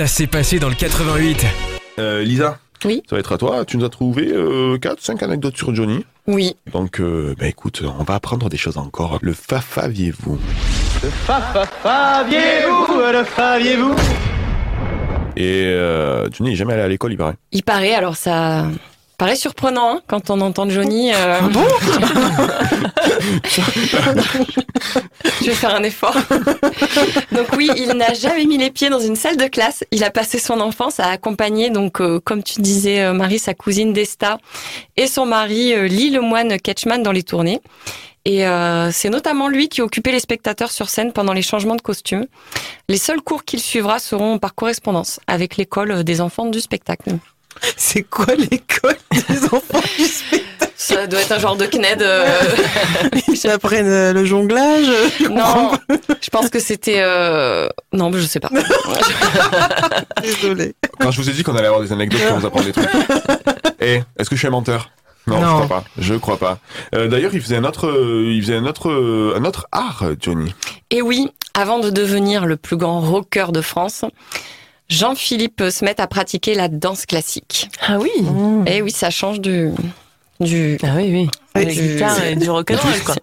Ça s'est passé dans le 88. Euh, Lisa Oui. Ça va être à toi. Tu nous as trouvé 4-5 anecdotes sur Johnny. Oui. Donc, euh, bah écoute, on va apprendre des choses encore. Le fafaviez-vous? Faviez-vous, le faviez-vous Et euh, Johnny est jamais allé à l'école, il paraît. Il paraît, alors ça paraît surprenant hein, quand on entend Johnny. euh, Je vais faire un effort. donc oui, il n'a jamais mis les pieds dans une salle de classe. Il a passé son enfance à accompagner, donc euh, comme tu disais, euh, Marie, sa cousine Desta, et son mari euh, Lee Lemoine Ketchman dans les tournées. Et euh, c'est notamment lui qui occupait les spectateurs sur scène pendant les changements de costumes. Les seuls cours qu'il suivra seront par correspondance avec l'école des enfants du spectacle. C'est quoi l'école des enfants du spectacle Ça doit être un genre de CNED. euh, Ils apprennent euh, le jonglage je comprends Non, je pense que c'était. euh, Non, je sais pas. pas, Désolé. Quand je vous ai dit qu'on allait avoir des anecdotes pour vous apprendre des trucs. Eh, est-ce que je suis un menteur? Non, je crois pas. Je crois pas. Euh, D'ailleurs, il faisait un autre, euh, il faisait un autre, euh, un autre art, Johnny. Et oui, avant de devenir le plus grand rocker de France, Jean-Philippe se met à pratiquer la danse classique. Ah oui Et oui, ça change du. du... Ah oui, oui. Ouais, guitare et du rock'n'roll, quoi.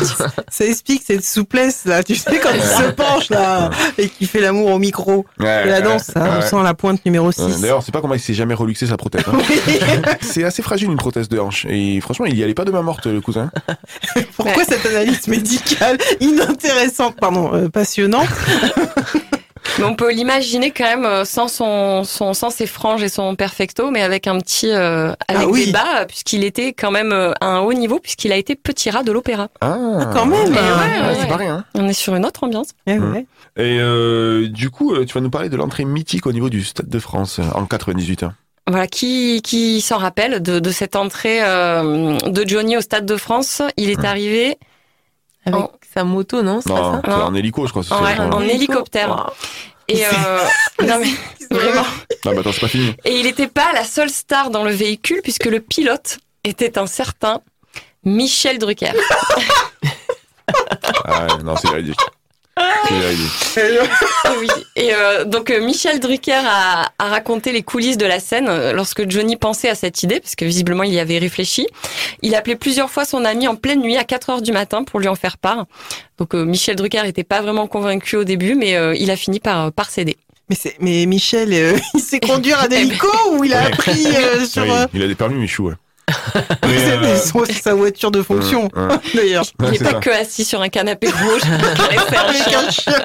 Ça explique cette souplesse là, tu sais quand il se penche là et qu'il fait l'amour au micro. Ouais, Et la ouais, danse, hein, on ouais. sent la pointe numéro Ouais, 6. D'ailleurs, c'est pas comment il s'est jamais reluxé sa prothèse. hein. c'est assez fragile une prothèse de hanche. Et franchement, il y allait pas de main morte, le cousin. Pourquoi cette analyse médicale inintéressante, pardon, euh, passionnante Mais on peut l'imaginer quand même euh, sans son, son, sans ses franges et son perfecto, mais avec un petit, euh, avec Ah oui. des bas, euh, puisqu'il était quand même euh, à un haut niveau, puisqu'il a été petit rat de l'opéra. Ah, quand même. Ouais, Ouais, ouais, c'est ouais. pas rien. On est sur une autre ambiance. Eh Mmh. ouais. Et euh, du coup, tu vas nous parler de l'entrée mythique au niveau du Stade de France en 98. Voilà, qui, qui s'en rappelle de, de cette entrée euh, de Johnny au Stade de France? Il est Mmh. arrivé Avec En- sa moto, non C'est Non, Non. en hélico, je crois. c'est en, ça, en ouais. hélicoptère. Et euh, non mais vraiment. Ah bah attends, c'est pas fini. Et il n'était pas la seule star dans le véhicule puisque le pilote était un certain Michel Drucker. Ah non, c'est véridique. Oui. Et euh, donc euh, Michel Drucker a, a raconté les coulisses de la scène euh, lorsque Johnny pensait à cette idée, parce que visiblement il y avait réfléchi. Il appelait plusieurs fois son ami en pleine nuit à 4 heures du matin pour lui en faire part. Donc euh, Michel Drucker n'était pas vraiment convaincu au début, mais euh, il a fini par, par céder. Mais, c'est- mais Michel, euh, il sait conduire un hélico ou il a appris euh, sur Oui, il a des permis, Michou. Ouais. Mais, euh, son- sa voiture de fonction, ouais, ouais. d'ailleurs. Il n'est c'est pas ça. que assis sur un canapé rouge. Avec chien. un chien.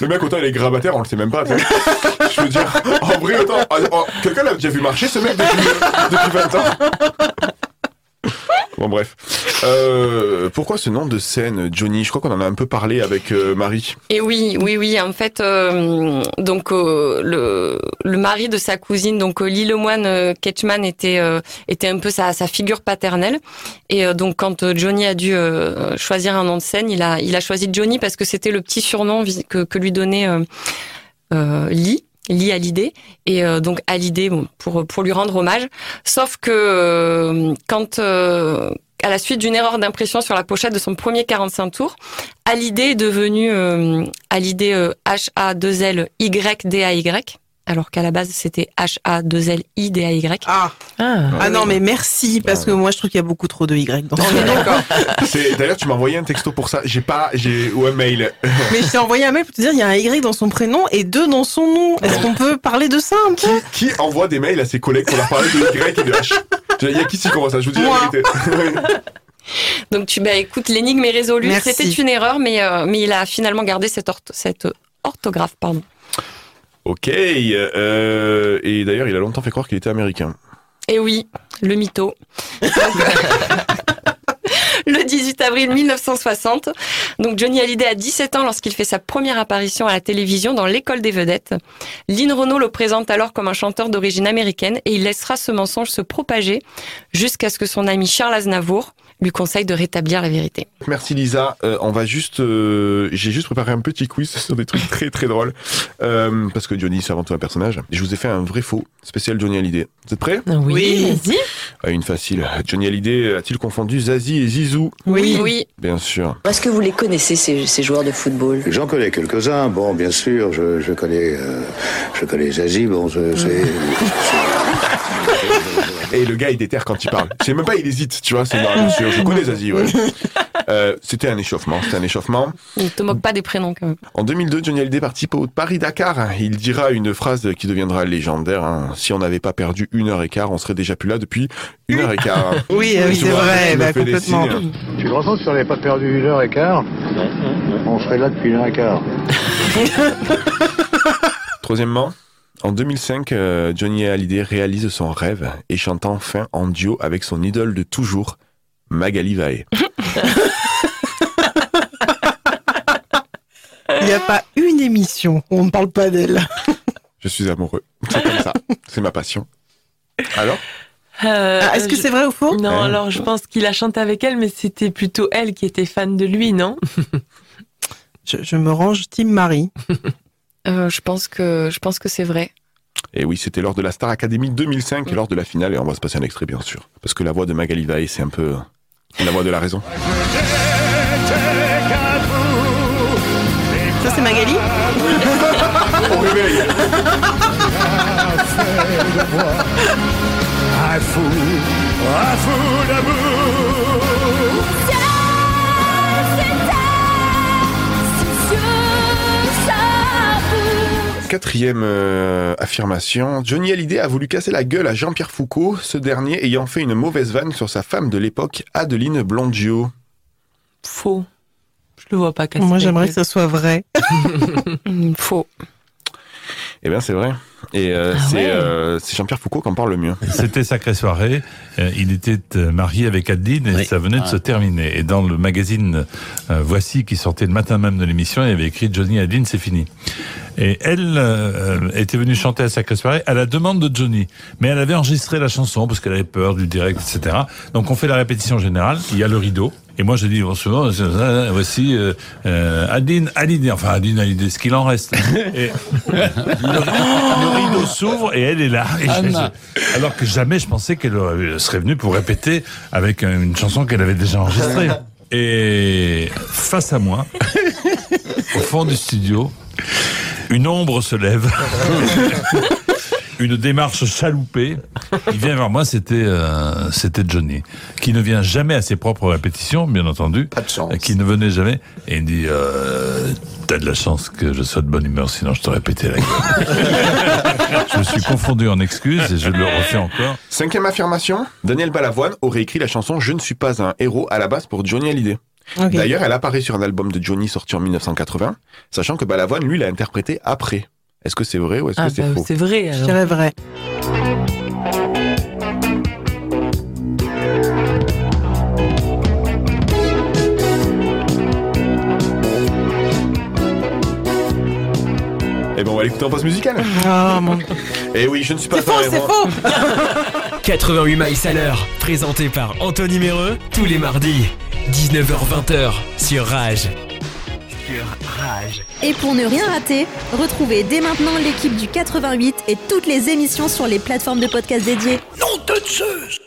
Le mec, autant il est grabataire, on le sait même pas. Je veux dire, en vrai, autant. ah, oh, Quelqu'un l'a déjà vu marcher ce mec depuis, depuis 20 ans Bon, bref. Euh, pourquoi ce nom de scène, Johnny? Je crois qu'on en a un peu parlé avec euh, Marie. Et oui, oui, oui. En fait, euh, donc euh, le, le mari de sa cousine, donc Lee Lemoine euh, Ketchman, était était un peu sa, sa figure paternelle. Et donc quand Johnny a dû choisir un nom de scène, il a il a choisi Johnny parce que c'était le petit surnom que, que lui donnait euh, Lee. Lee Hallyday et euh, donc Hallyday bon, pour pour lui rendre hommage sauf que euh, quand euh, à la suite d'une erreur d'impression sur la pochette de son premier 45 tours Hallyday est devenu Hallyday euh, H-A-2-L-Y-D-A-Y, alors qu'à la base c'était H-A-2-L-I-D-A-Y. Ah, Ah. ah non, mais merci, parce que moi je trouve qu'il y a beaucoup trop de Y dans On est nom. d'accord. D'ailleurs, tu m'as envoyé un texto pour ça. J'ai pas, j'ai ou un mail. Mais je t'ai envoyé un mail pour te dire il y a un Y dans son prénom et deux dans son nom. Est-ce qu'on peut parler de ça un peu? Qui envoie des mails à ses collègues pour leur parler de Y et de H? Il y a qui s'y commence ça? Je vous dis Moi. la vérité. Donc tu bah écoute, l'énigme est résolue. C'était une erreur, mais euh, mais il a finalement gardé cette, ortho- cette orthographe, pardon. Ok. euh, et d'ailleurs, il a longtemps fait croire qu'il était américain. Et oui, le mytho. Donc, le 18 avril 1960, donc Johnny Hallyday a 17 ans lorsqu'il fait sa première apparition à la télévision dans l'école des vedettes. Lynn Renault le présente alors comme un chanteur d'origine américaine et il laissera ce mensonge se propager jusqu'à ce que son ami Charles Aznavour lui conseille de rétablir la vérité. Merci Lisa. Euh, on va juste, euh, j'ai juste préparé un petit quiz sur des trucs très très drôles Euh, parce que Johnny c'est avant tout un personnage. Je vous ai fait un vrai faux spécial Johnny Hallyday. Vous êtes prêts? Oui, Oui. vas-y. Ah, Une facile. Johnny Hallyday a-t-il confondu Zazie et Zizou Oui. Oui. Bien sûr. Est-ce que vous les connaissez, ces, ces joueurs de football? J'en connais quelques-uns. Bon, bien sûr, je, je connais, euh, je connais Zazie. Bon, je- c'est. Et le gars il déterre quand il parle. C'est même pas il hésite, tu vois. C'est sûr. Je connais Zazie. Ouais. Euh, c'était un échauffement. C'était un échauffement. Ne te moque pas des prénoms quand même. En 2002, Johnny Hallyday participe au Paris-Dakar. Il dira une phrase qui deviendra légendaire. hein. Si on n'avait pas perdu une heure et quart, on serait déjà plus là depuis une heure et quart. Oui, oui, Tu c'est vrai, bah, complètement. Tu te rends compte si on n'avait pas perdu une heure et quart On serait là depuis une heure et quart. Troisièmement, en 2005, euh, Johnny Hallyday réalise son rêve et chante enfin en duo avec son idole de toujours, Magali Vae. Il n'y a pas une émission où on ne parle pas d'elle. Je suis amoureux. C'est comme ça. C'est ma passion. Alors? Euh, Ah, Est-ce que je- c'est vrai ou faux? Non, Ouais. alors je pense qu'il a chanté avec elle, mais c'était plutôt elle qui était fan de lui, non? Je, je me range Team Marie. Euh, je pense que je pense que c'est vrai. Et oui, c'était lors de la Star Academy 2005, lors de la finale, et on va se passer un extrait, bien sûr. Parce que la voix de Magali Vae, c'est un peu la voix de la raison. Ça, c'est Magali Au réveil Quatrième euh, affirmation, Johnny Hallyday a voulu casser la gueule à Jean-Pierre Foucault, ce dernier ayant fait une mauvaise vanne sur sa femme de l'époque, Adeline Blondio. Faux. Je le vois pas casser. Moi, j'aimerais que ça soit vrai. Faux. Eh bien, c'est vrai. Et euh, Ah c'est ouais. euh, c'est Jean-Pierre Foucault qui en parle le mieux. C'était sacrée soirée. Euh, il était marié avec Adeline et Oui. ça venait de se terminer. Et dans le magazine Voici qui sortait le matin même de l'émission, il y avait écrit Johnny Adeline, c'est fini. Et elle euh, était venue chanter à Sacrée Soirée à la demande de Johnny. Mais elle avait enregistré la chanson parce qu'elle avait peur du direct, etc. Donc on fait la répétition générale, il y a le rideau. Et moi je dis, bon, souvent, euh, voici euh, euh, Adeline, Adeline, enfin Adeline, Adeline, ce qu'il en reste. Et le, rideau s'ouvre et elle est là. Et je- alors que jamais je pensais qu'elle serait venue pour répéter avec une chanson qu'elle avait déjà enregistrée. Et face à moi, au fond du studio, une ombre se lève. Une démarche chaloupée. Il vient vers moi, c'était euh, c'était Johnny, qui ne vient jamais à ses propres répétitions, bien entendu, Pas de chance. qui ne venait jamais, et il me dit euh, T'as de la chance que je sois de bonne humeur, sinon je t'aurais pété la gueule. je me suis confondu en excuses et je le refais encore. Cinquième affirmation, Daniel Balavoine aurait écrit la chanson Je ne suis pas un héros à la base pour Johnny Hallyday. D'ailleurs, elle apparaît sur un album de Johnny sorti en 1980, sachant que Balavoine, lui, l'a interprété après. Est-ce que c'est vrai ou est-ce Ah, que c'est bah, faux c'est vrai. Je alors. dirais vrai. Eh ben, on va l'écouter en pause musicale. Oh, mon... Eh oui, je ne suis pas C'est faux, c'est héros. faux 88 miles à l'heure, présenté par Anthony Méreux, tous les mardis, 19h-20h, sur Rage. Et pour ne rien rater, retrouvez dès maintenant l'équipe du 88 et toutes les émissions sur les plateformes de podcast dédiées. Non, de Zeus